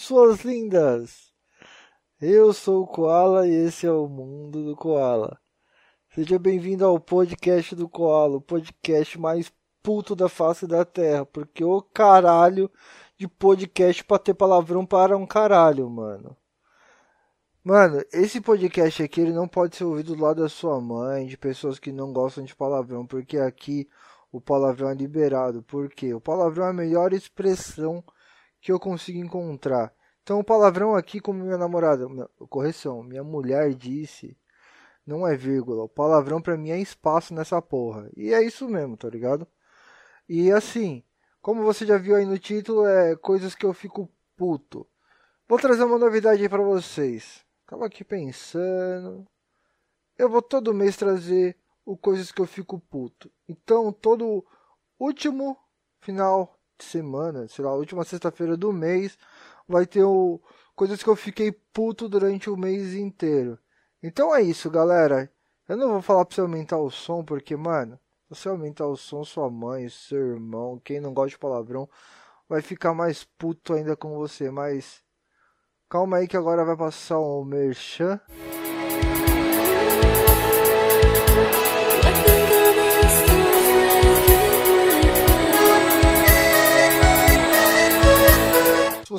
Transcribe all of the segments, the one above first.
suas lindas! Eu sou o Koala e esse é o Mundo do Koala. Seja bem-vindo ao podcast do Koala, o podcast mais puto da face da terra, porque o caralho de podcast pra ter palavrão para um caralho, mano. Mano, esse podcast aqui ele não pode ser ouvido do lado da sua mãe, de pessoas que não gostam de palavrão, porque aqui o palavrão é liberado. Porque o palavrão é a melhor expressão que eu consigo encontrar. Então o palavrão aqui, como minha namorada, correção, minha mulher disse, não é vírgula. O palavrão pra mim é espaço nessa porra. E é isso mesmo, tá ligado? E assim, como você já viu aí no título, é coisas que eu fico puto. Vou trazer uma novidade aí pra vocês. Tava aqui pensando. Eu vou todo mês trazer o coisas que eu fico puto. Então, todo último final semana, sei lá, última sexta-feira do mês, vai ter o coisas que eu fiquei puto durante o mês inteiro. Então é isso, galera. Eu não vou falar pra você aumentar o som, porque, mano, se você aumentar o som, sua mãe, seu irmão, quem não gosta de palavrão, vai ficar mais puto ainda com você. Mas Calma aí que agora vai passar o merchan.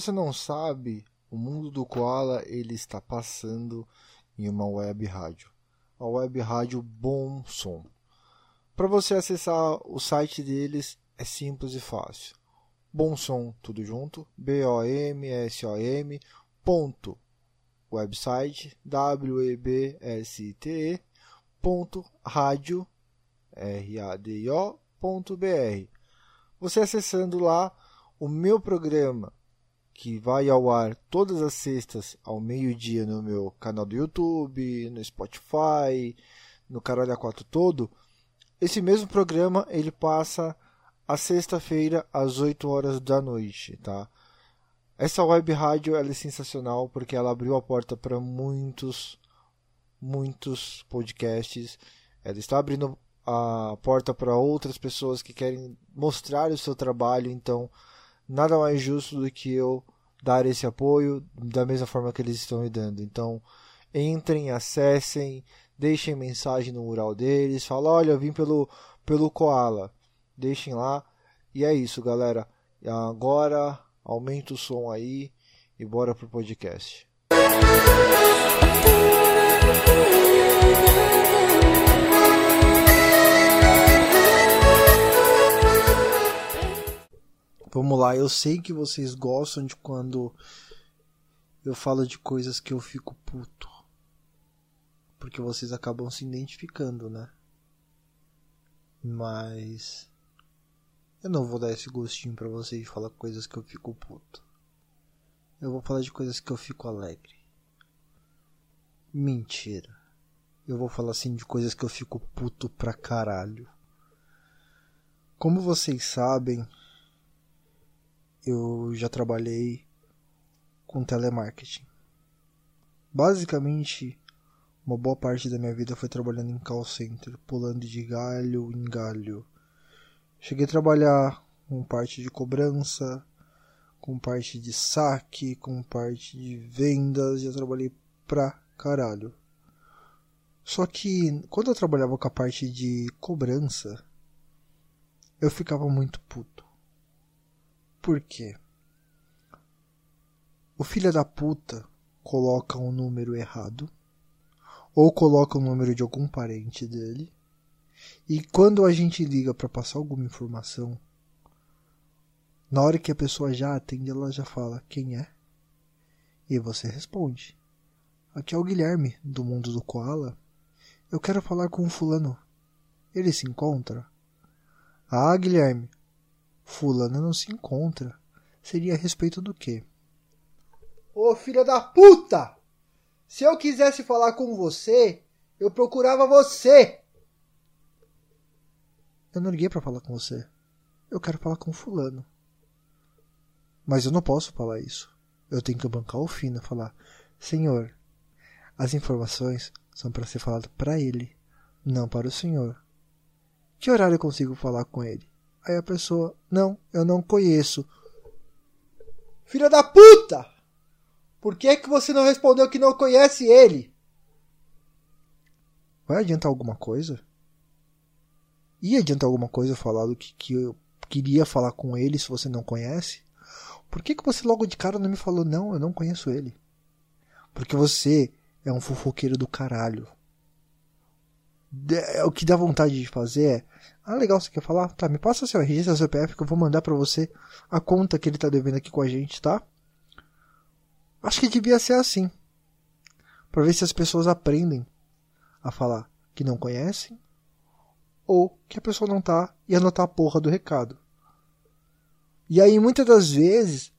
Você não sabe, o mundo do koala ele está passando em uma web rádio, a web rádio Bom Som. Para você acessar o site deles é simples e fácil. Bom Som, tudo junto, B O M S O M ponto website webste ponto rádio r-a-d-i-o ponto br você acessando lá o meu programa que vai ao ar todas as sextas ao meio-dia no meu canal do YouTube, no Spotify, no Caralho A4 todo, esse mesmo programa ele passa a sexta-feira às 8 horas da noite, tá? Essa web rádio é sensacional porque ela abriu a porta para muitos, muitos podcasts. Ela está abrindo a porta para outras pessoas que querem mostrar o seu trabalho. Então, nada mais justo do que eu dar esse apoio da mesma forma que eles estão me dando. Então, entrem, acessem, deixem mensagem no mural deles, fala, olha, eu vim pelo pelo Koala. Deixem lá. E é isso, galera. Agora Aumenta o som aí e bora pro podcast. Vamos lá, eu sei que vocês gostam de quando eu falo de coisas que eu fico puto. Porque vocês acabam se identificando, né? Mas eu não vou dar esse gostinho para vocês de falar coisas que eu fico puto. Eu vou falar de coisas que eu fico alegre. Mentira. Eu vou falar assim de coisas que eu fico puto pra caralho. Como vocês sabem, eu já trabalhei com telemarketing. Basicamente, uma boa parte da minha vida foi trabalhando em call center, pulando de galho em galho Cheguei a trabalhar com parte de cobrança, com parte de saque, com parte de vendas, já trabalhei pra caralho. Só que quando eu trabalhava com a parte de cobrança, eu ficava muito puto. Por quê? O filho da puta coloca um número errado, ou coloca o número de algum parente dele, e quando a gente liga para passar alguma informação, na hora que a pessoa já atende, ela já fala quem é. E você responde. Aqui é o Guilherme, do mundo do Koala. Eu quero falar com o fulano. Ele se encontra? Ah, Guilherme. Fulano não se encontra. Seria a respeito do quê? Ô filha da puta! Se eu quisesse falar com você, eu procurava você! Eu não liguei para falar com você. Eu quero falar com fulano. Mas eu não posso falar isso. Eu tenho que bancar o fino falar: Senhor, as informações são para ser faladas para ele, não para o senhor. Que horário eu consigo falar com ele? Aí a pessoa: Não, eu não conheço. Filha da puta! Por que, que você não respondeu que não conhece ele? Vai adiantar alguma coisa? Ia adiantar alguma coisa falar do que, que eu queria falar com ele se você não conhece? Por que, que você logo de cara não me falou, não, eu não conheço ele? Porque você é um fofoqueiro do caralho. É, o que dá vontade de fazer é. Ah, legal, você quer falar? Tá, me passa seu RG, seu CPF que eu vou mandar para você a conta que ele tá devendo aqui com a gente, tá? Acho que devia ser assim. Pra ver se as pessoas aprendem a falar que não conhecem ou que a pessoa não tá e anotar a porra do recado. E aí, muitas das vezes,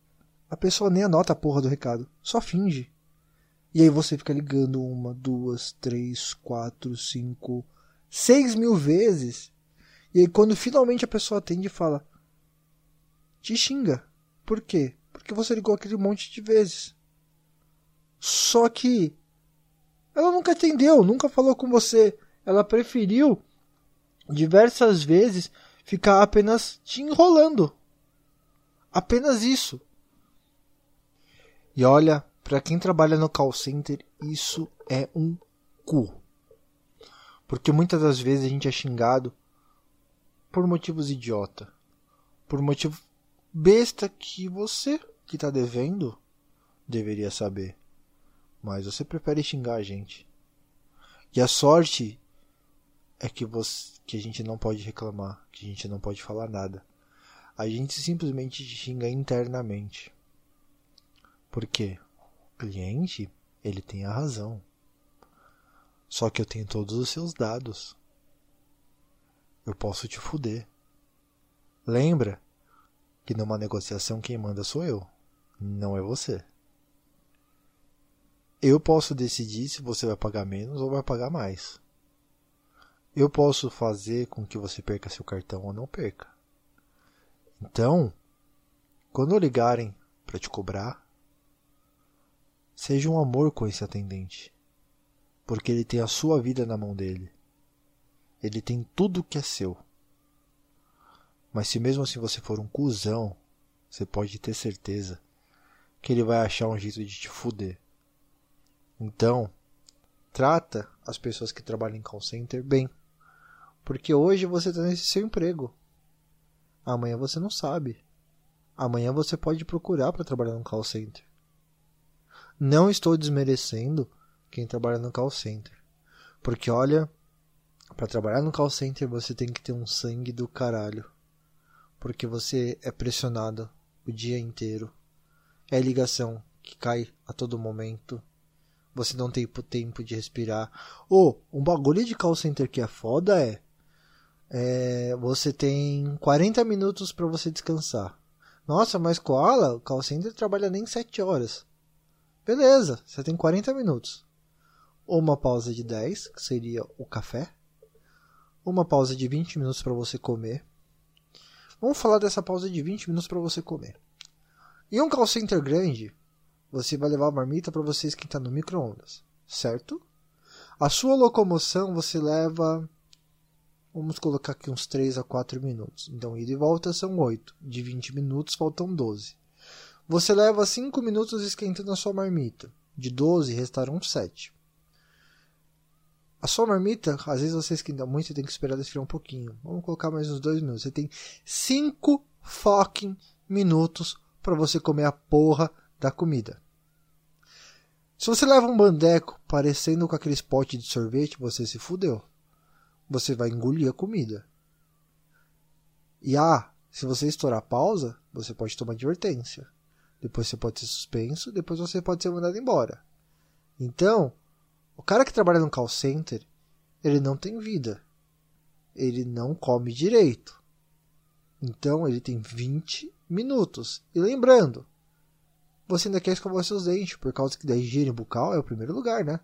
a pessoa nem anota a porra do recado, só finge. E aí você fica ligando uma, duas, três, quatro, cinco, seis mil vezes. E aí quando finalmente a pessoa atende e fala, te xinga. Por quê? Porque você ligou aquele monte de vezes. Só que ela nunca atendeu, nunca falou com você. Ela preferiu diversas vezes ficar apenas te enrolando. Apenas isso. E olha, para quem trabalha no call center, isso é um cu. Porque muitas das vezes a gente é xingado por motivos idiota. Por motivo besta que você que está devendo deveria saber. Mas você prefere xingar a gente. E a sorte é que, você, que a gente não pode reclamar, que a gente não pode falar nada a gente simplesmente xinga internamente. Por quê? Cliente, ele tem a razão. Só que eu tenho todos os seus dados. Eu posso te fuder. Lembra que numa negociação quem manda sou eu, não é você. Eu posso decidir se você vai pagar menos ou vai pagar mais. Eu posso fazer com que você perca seu cartão ou não perca. Então, quando ligarem para te cobrar, seja um amor com esse atendente, porque ele tem a sua vida na mão dele. Ele tem tudo que é seu. Mas se mesmo assim você for um cuzão, você pode ter certeza que ele vai achar um jeito de te fuder. Então, trata as pessoas que trabalham em call center bem. Porque hoje você está nesse seu emprego. Amanhã você não sabe. Amanhã você pode procurar para trabalhar no call center. Não estou desmerecendo quem trabalha no call center. Porque olha, para trabalhar no call center você tem que ter um sangue do caralho. Porque você é pressionado o dia inteiro. É ligação que cai a todo momento. Você não tem tempo de respirar. Ou, oh, um bagulho de call center que é foda é é, você tem 40 minutos para você descansar. Nossa, mas Koala, o call center trabalha nem 7 horas. Beleza, você tem 40 minutos. Uma pausa de 10, que seria o café. Uma pausa de 20 minutos para você comer. Vamos falar dessa pausa de 20 minutos para você comer. Em um call center grande, você vai levar a marmita para você esquentar no micro-ondas, certo? A sua locomoção você leva Vamos colocar aqui uns 3 a 4 minutos. Então, ida e volta são 8. De 20 minutos, faltam 12. Você leva 5 minutos esquentando a sua marmita. De 12, restaram 7. A sua marmita, às vezes você esquenta muito e tem que esperar esfriar um pouquinho. Vamos colocar mais uns 2 minutos. Você tem 5 fucking minutos para você comer a porra da comida. Se você leva um bandeco parecendo com aquele pote de sorvete, você se fudeu você vai engolir a comida. E ah, se você estourar a pausa, você pode tomar advertência. Depois você pode ser suspenso, depois você pode ser mandado embora. Então, o cara que trabalha no call center, ele não tem vida. Ele não come direito. Então, ele tem 20 minutos. E lembrando, você ainda quer escovar seus dentes, por causa que da higiene bucal é o primeiro lugar, né?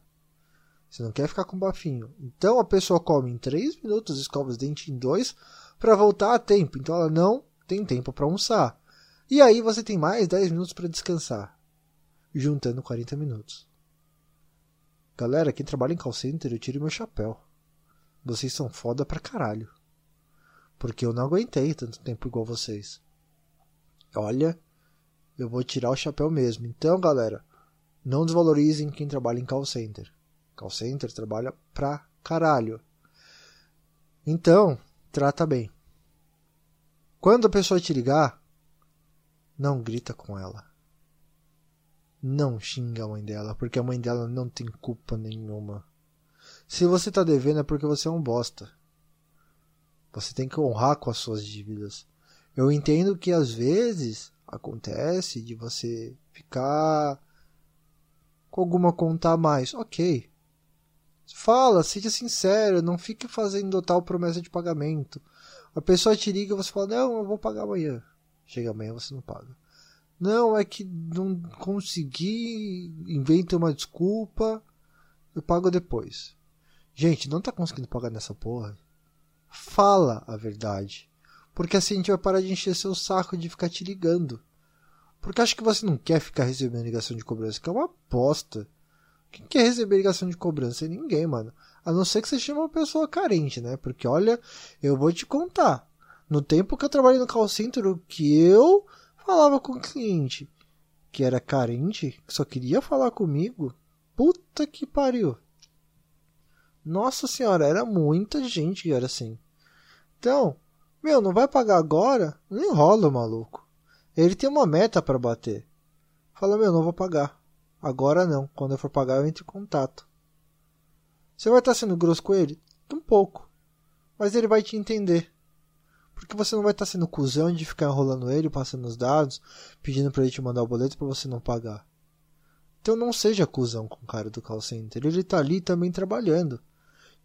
Você não quer ficar com bafinho. Então a pessoa come em 3 minutos, escova os dentes em 2 para voltar a tempo. Então ela não tem tempo para almoçar. E aí você tem mais 10 minutos para descansar, juntando 40 minutos. Galera, quem trabalha em call center, eu tiro meu chapéu. Vocês são foda pra caralho. Porque eu não aguentei tanto tempo igual vocês. Olha, eu vou tirar o chapéu mesmo. Então, galera, Não desvalorizem quem trabalha em call center. Call center trabalha pra caralho. Então, trata bem. Quando a pessoa te ligar, não grita com ela. Não xinga a mãe dela, porque a mãe dela não tem culpa nenhuma. Se você tá devendo é porque você é um bosta. Você tem que honrar com as suas dívidas. Eu entendo que às vezes acontece de você ficar com alguma conta a mais. Ok. Fala, seja sincero, não fique fazendo tal promessa de pagamento. A pessoa te liga e você fala, não, eu vou pagar amanhã. Chega amanhã você não paga. Não, é que não consegui, inventa uma desculpa, eu pago depois. Gente, não tá conseguindo pagar nessa porra? Fala a verdade. Porque assim a gente vai parar de encher seu saco de ficar te ligando. Porque acho que você não quer ficar recebendo ligação de cobrança, que é uma aposta. Quem quer receber ligação de cobrança? É ninguém, mano. A não ser que você chame uma pessoa carente, né? Porque olha, eu vou te contar. No tempo que eu trabalhei no call center, o que eu falava com o cliente que era carente, que só queria falar comigo, puta que pariu. Nossa senhora, era muita gente que era assim. Então, meu, não vai pagar agora? Não enrola, maluco. Ele tem uma meta para bater. Fala, meu, não vou pagar. Agora não. Quando eu for pagar, eu entro em contato. Você vai estar sendo grosso com ele? Um pouco. Mas ele vai te entender. Porque você não vai estar sendo cuzão de ficar enrolando ele, passando os dados, pedindo para ele te mandar o boleto para você não pagar. Então não seja cuzão com o cara do call center. Ele tá ali também trabalhando.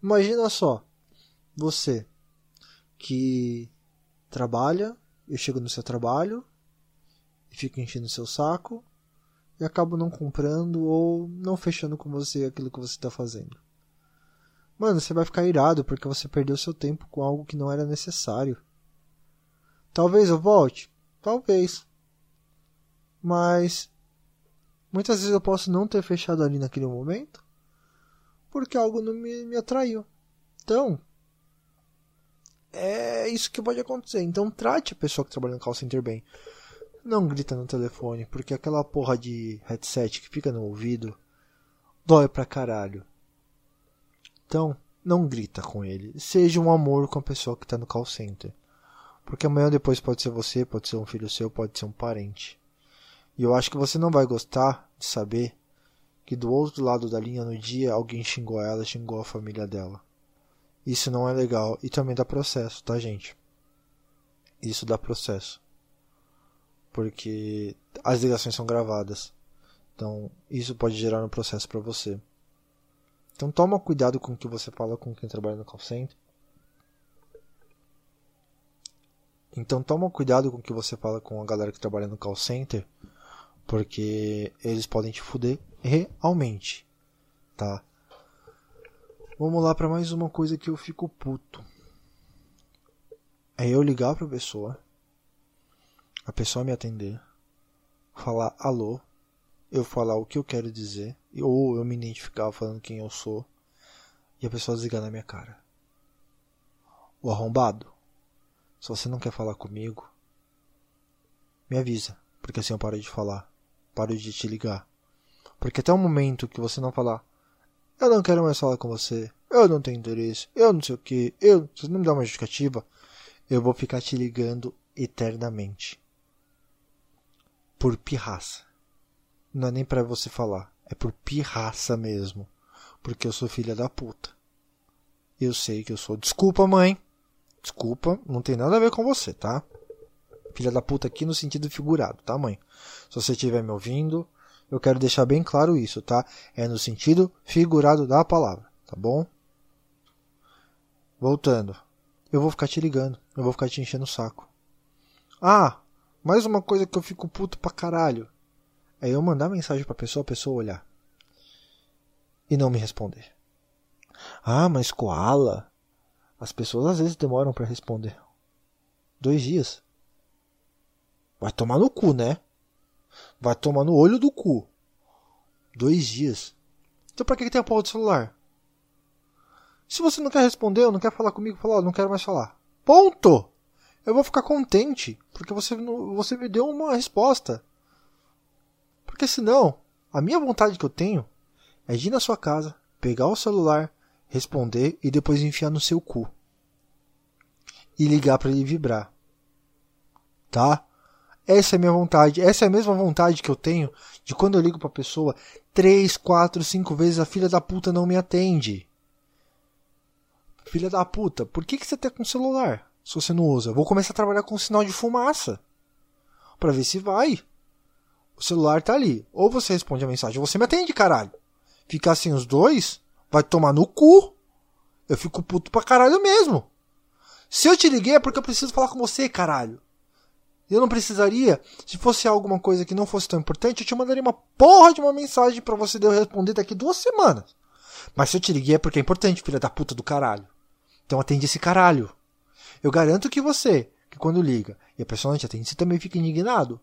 Imagina só, você que trabalha, eu chego no seu trabalho e fico enchendo o seu saco e acabo não comprando ou não fechando com você aquilo que você está fazendo. Mano, você vai ficar irado porque você perdeu seu tempo com algo que não era necessário. Talvez eu volte? Talvez. Mas muitas vezes eu posso não ter fechado ali naquele momento porque algo não me, me atraiu. Então, é isso que pode acontecer. Então, trate a pessoa que trabalha no call center bem. Não grita no telefone, porque aquela porra de headset que fica no ouvido dói pra caralho. Então, não grita com ele. Seja um amor com a pessoa que está no call center. Porque amanhã depois pode ser você, pode ser um filho seu, pode ser um parente. E eu acho que você não vai gostar de saber que do outro lado da linha no dia alguém xingou ela, xingou a família dela. Isso não é legal e também dá processo, tá, gente? Isso dá processo. Porque as ligações são gravadas. Então, isso pode gerar um processo para você. Então, toma cuidado com o que você fala com quem trabalha no call center. Então toma cuidado com o que você fala com a galera que trabalha no call center, porque eles podem te fuder realmente, tá? Vamos lá para mais uma coisa que eu fico puto. É eu ligar pra pessoa, a pessoa me atender, falar alô, eu falar o que eu quero dizer, ou eu me identificar falando quem eu sou, e a pessoa desligar na minha cara. O arrombado se você não quer falar comigo, me avisa, porque assim eu paro de falar, paro de te ligar. Porque até o momento que você não falar, eu não quero mais falar com você, eu não tenho interesse, eu não sei o que, eu, você não me dá uma justificativa, eu vou ficar te ligando eternamente. Por pirraça. Não é nem para você falar, é por pirraça mesmo. Porque eu sou filha da puta. Eu sei que eu sou. Desculpa, mãe. Desculpa, não tem nada a ver com você, tá? Filha da puta aqui no sentido figurado, tá, mãe? Se você estiver me ouvindo, eu quero deixar bem claro isso, tá? É no sentido figurado da palavra, tá bom? Voltando. Eu vou ficar te ligando, eu vou ficar te enchendo o saco. Ah, mais uma coisa que eu fico puto pra caralho. É eu mandar mensagem pra pessoa, a pessoa olhar. E não me responder. Ah, mas koala, as pessoas às vezes demoram para responder. Dois dias. Vai tomar no cu, né? Vai tomar no olho do cu. Dois dias. Então pra que tem a porra do celular? Se você não quer responder não quer falar comigo, fala, oh, não quero mais falar. Ponto! Eu vou ficar contente, porque você, você me deu uma resposta. Porque senão, A minha vontade que eu tenho é de ir na sua casa, pegar o celular, responder e depois enfiar no seu cu. E ligar para ele vibrar. Tá? Essa é a minha vontade. Essa é a mesma vontade que eu tenho de quando eu ligo pra pessoa três, quatro, cinco vezes a filha da puta não me atende. Filha da puta, por que, que você tá com celular se você não usa? vou começar a trabalhar com sinal de fumaça. para ver se vai. O celular tá ali. Ou você responde a mensagem ou você me atende, caralho. Ficar assim os dois, vai tomar no cu. Eu fico puto pra caralho mesmo. Se eu te liguei é porque eu preciso falar com você, caralho. Eu não precisaria, se fosse alguma coisa que não fosse tão importante, eu te mandaria uma porra de uma mensagem para você responder daqui duas semanas. Mas se eu te liguei é porque é importante, filha da puta do caralho. Então atende esse caralho. Eu garanto que você, que quando liga e a pessoa não te atende, você também fica indignado.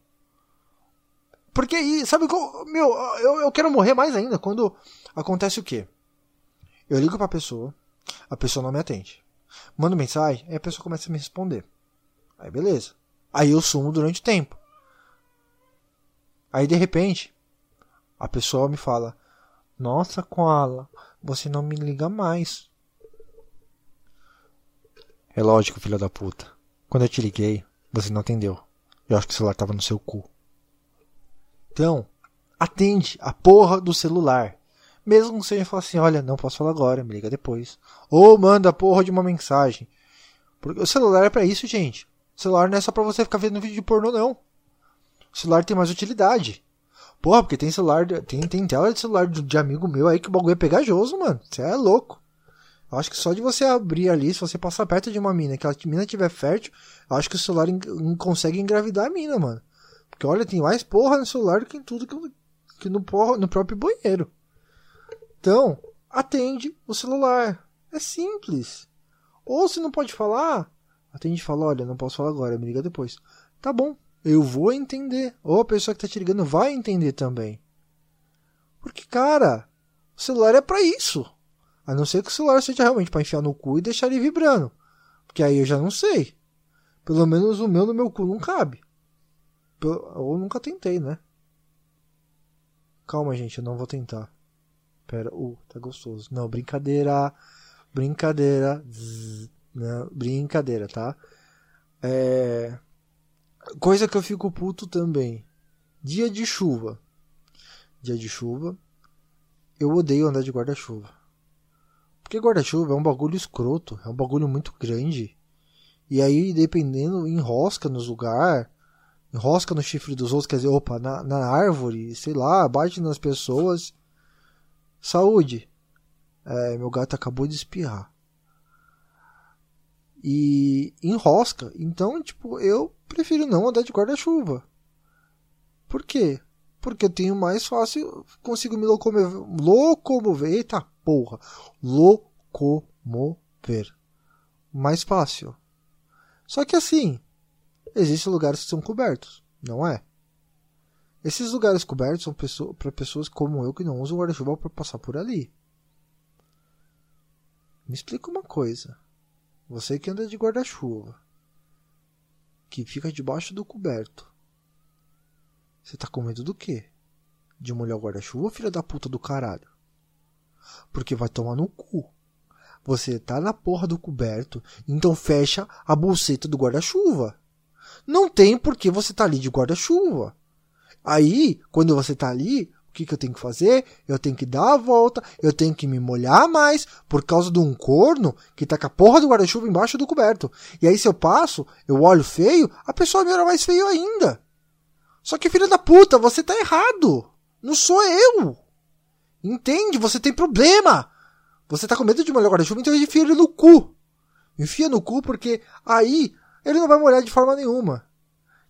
Porque, sabe, meu, eu, eu quero morrer mais ainda quando acontece o quê? Eu ligo pra pessoa, a pessoa não me atende. Mando mensagem, aí a pessoa começa a me responder. Aí beleza. Aí eu sumo durante o tempo. Aí de repente, a pessoa me fala: Nossa, Koala, você não me liga mais. É lógico, filho da puta. Quando eu te liguei, você não atendeu. Eu acho que o celular tava no seu cu. Então, atende a porra do celular. Mesmo que você fale assim, olha, não posso falar agora, me liga depois. Ou manda porra de uma mensagem. Porque o celular é para isso, gente. O celular não é só pra você ficar vendo vídeo de pornô, não. O celular tem mais utilidade. Porra, porque tem celular, tem, tem tela de celular de, de amigo meu aí que o bagulho é pegajoso, mano. Você é louco. Eu acho que só de você abrir ali, se você passar perto de uma mina, que a mina tiver fértil, eu acho que o celular consegue engravidar a mina, mano. Porque olha, tem mais porra no celular do que em tudo que, que no, porra, no próprio banheiro. Então, atende o celular. É simples. Ou se não pode falar, Atende e fala, olha, não posso falar agora, me liga depois. Tá bom, eu vou entender. Ou a pessoa que tá te ligando vai entender também. Porque, cara, o celular é para isso. A não ser que o celular seja realmente para enfiar no cu e deixar ele vibrando. Porque aí eu já não sei. Pelo menos o meu no meu cu não cabe. Ou nunca tentei, né? Calma, gente, eu não vou tentar. Pera, uh, tá gostoso. Não, brincadeira. Brincadeira. Zzz. Né? Brincadeira, tá? É... Coisa que eu fico puto também. Dia de chuva. Dia de chuva. Eu odeio andar de guarda-chuva. Porque guarda-chuva é um bagulho escroto. É um bagulho muito grande. E aí, dependendo, enrosca nos lugares. Enrosca no chifre dos outros. Quer dizer, opa, na, na árvore. Sei lá, bate nas pessoas. Saúde. É, meu gato acabou de espirrar e enrosca. Então, tipo, eu prefiro não andar de guarda-chuva. Por quê? Porque eu tenho mais fácil, consigo me locomover. Locomover, eita porra! Locomover. Mais fácil. Só que assim, existem lugares que são cobertos, não é? Esses lugares cobertos são para pessoas como eu que não usam guarda-chuva para passar por ali. Me explica uma coisa. Você que anda de guarda-chuva, que fica debaixo do coberto. Você tá com medo do quê? De molhar o guarda-chuva, filha da puta do caralho? Porque vai tomar no cu. Você tá na porra do coberto, então fecha a bolseta do guarda-chuva. Não tem por que você tá ali de guarda-chuva. Aí, quando você tá ali, o que, que eu tenho que fazer? Eu tenho que dar a volta, eu tenho que me molhar mais por causa de um corno que tá com a porra do guarda-chuva embaixo do coberto. E aí, se eu passo, eu olho feio, a pessoa me olha mais feio ainda. Só que, filha da puta, você tá errado. Não sou eu. Entende? Você tem problema. Você tá com medo de molhar o guarda-chuva, então enfia ele no cu. Enfia no cu porque aí ele não vai molhar de forma nenhuma.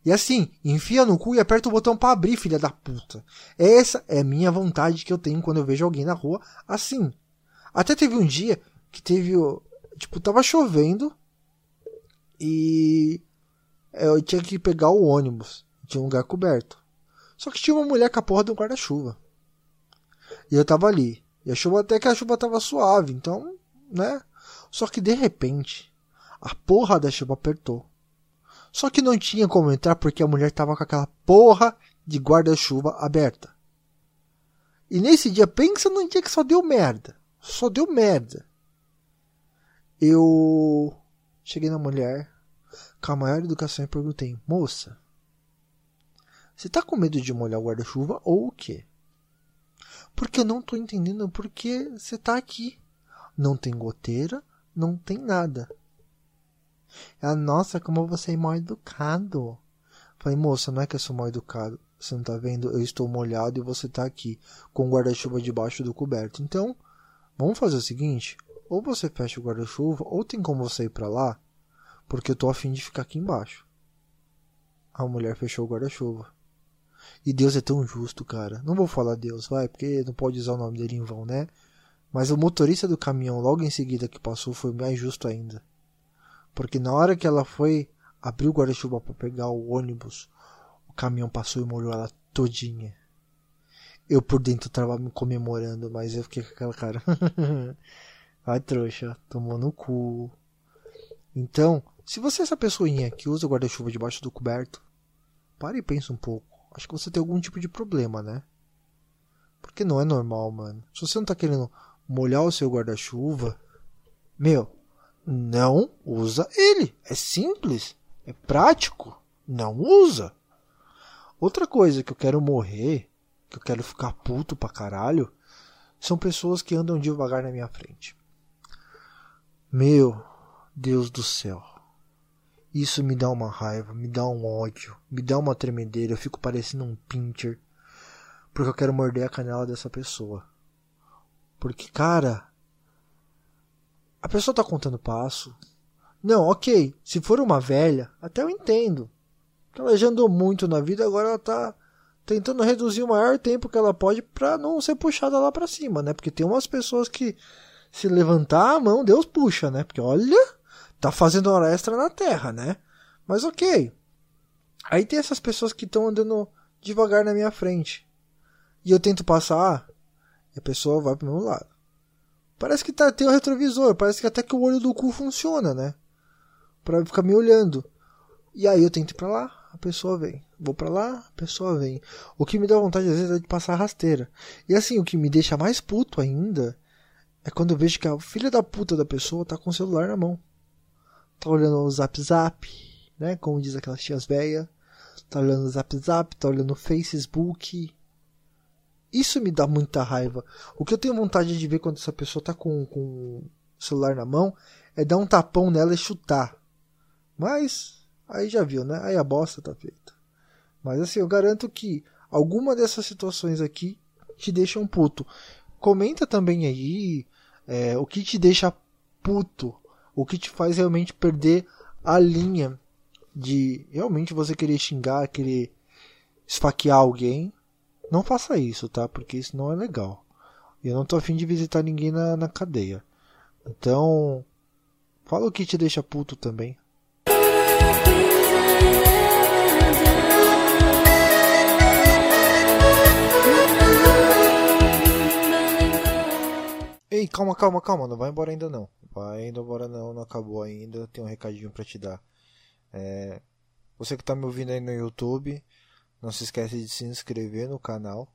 E assim, enfia no cu e aperta o botão para abrir, filha da puta. Essa é a minha vontade que eu tenho quando eu vejo alguém na rua assim. Até teve um dia que teve. Tipo, tava chovendo e eu tinha que pegar o ônibus. Tinha um lugar coberto. Só que tinha uma mulher com a porra de um guarda-chuva. E eu tava ali. E a chuva, até que a chuva tava suave, então, né? Só que de repente, a porra da chuva apertou. Só que não tinha como entrar porque a mulher tava com aquela porra de guarda-chuva aberta. E nesse dia, pensa num dia que só deu merda. Só deu merda. Eu cheguei na mulher com a maior educação e perguntei: Moça, você tá com medo de molhar o guarda-chuva ou o quê? Porque eu não tô entendendo porque você tá aqui. Não tem goteira, não tem nada. Ela, nossa, como você é mal educado. Falei, moça, não é que eu sou mal educado. Você não tá vendo? Eu estou molhado e você tá aqui, com o guarda-chuva debaixo do coberto. Então, vamos fazer o seguinte: ou você fecha o guarda-chuva, ou tem como você ir para lá, porque eu tô afim de ficar aqui embaixo. A mulher fechou o guarda-chuva. E Deus é tão justo, cara. Não vou falar Deus, vai, porque não pode usar o nome dele em vão, né? Mas o motorista do caminhão, logo em seguida que passou, foi mais justo ainda. Porque na hora que ela foi abrir o guarda-chuva para pegar o ônibus, o caminhão passou e molhou ela todinha. Eu por dentro tava me comemorando, mas eu fiquei com aquela cara. Ai, trouxa, tomou no cu. Então, se você é essa pessoinha que usa o guarda-chuva debaixo do coberto, pare e pense um pouco. Acho que você tem algum tipo de problema, né? Porque não é normal, mano. Se você não tá querendo molhar o seu guarda-chuva, meu, não usa ele. É simples, é prático. Não usa. Outra coisa que eu quero morrer, que eu quero ficar puto pra caralho, são pessoas que andam devagar na minha frente. Meu Deus do céu. Isso me dá uma raiva, me dá um ódio, me dá uma tremedeira, eu fico parecendo um pincher. Porque eu quero morder a canela dessa pessoa. Porque, cara, a pessoa tá contando passo. Não, ok, se for uma velha, até eu entendo. Ela já andou muito na vida, agora ela tá tentando reduzir o maior tempo que ela pode para não ser puxada lá para cima, né? Porque tem umas pessoas que se levantar a mão, Deus puxa, né? Porque olha, tá fazendo hora extra na terra, né? Mas ok. Aí tem essas pessoas que estão andando devagar na minha frente. E eu tento passar, e a pessoa vai pro meu lado. Parece que tá, tem o retrovisor, parece que até que o olho do cu funciona, né? Pra ficar me olhando. E aí eu tento ir pra lá, a pessoa vem. Vou para lá, a pessoa vem. O que me dá vontade às vezes é de passar rasteira. E assim, o que me deixa mais puto ainda é quando eu vejo que a filha da puta da pessoa tá com o celular na mão tá olhando o Zap Zap, né? Como diz aquelas tias velhas. Tá olhando o Zap Zap, tá olhando o Facebook. Isso me dá muita raiva. O que eu tenho vontade de ver quando essa pessoa tá com, com o celular na mão é dar um tapão nela e chutar. Mas, aí já viu, né? Aí a bosta tá feita. Mas assim, eu garanto que alguma dessas situações aqui te deixam puto. Comenta também aí é, o que te deixa puto o que te faz realmente perder a linha de realmente você querer xingar, querer esfaquear alguém. Não faça isso, tá? Porque isso não é legal. E eu não tô afim de visitar ninguém na, na cadeia. Então, fala o que te deixa puto também. Ei, calma, calma, calma, não vai embora ainda não. Vai embora não, não acabou ainda. Tem um recadinho para te dar. É, você que está me ouvindo aí no YouTube, não se esquece de se inscrever no canal,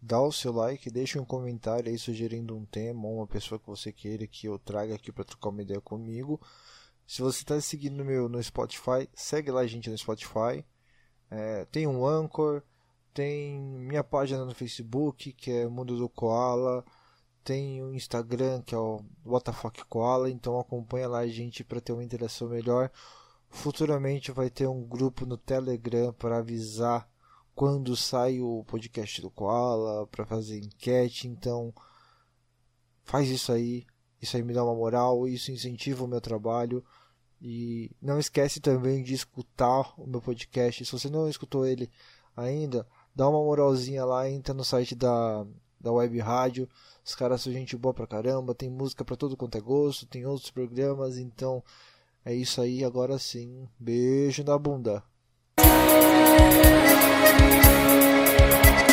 dá o seu like, deixa um comentário aí sugerindo um tema ou uma pessoa que você queira que eu traga aqui para trocar uma ideia comigo. Se você está seguindo meu no Spotify, segue lá a gente no Spotify. É, tem um Anchor, tem minha página no Facebook que é Mundo do Koala tem o Instagram, que é o WTF Koala, então acompanha lá a gente para ter uma interação melhor. Futuramente vai ter um grupo no Telegram para avisar quando sai o podcast do Koala, para fazer enquete, então faz isso aí. Isso aí me dá uma moral, isso incentiva o meu trabalho. E não esquece também de escutar o meu podcast. Se você não escutou ele ainda, dá uma moralzinha lá, entra no site da, da Web Rádio os caras são gente boa pra caramba, tem música pra todo quanto é gosto, tem outros programas, então é isso aí, agora sim. Beijo na bunda. Thank you.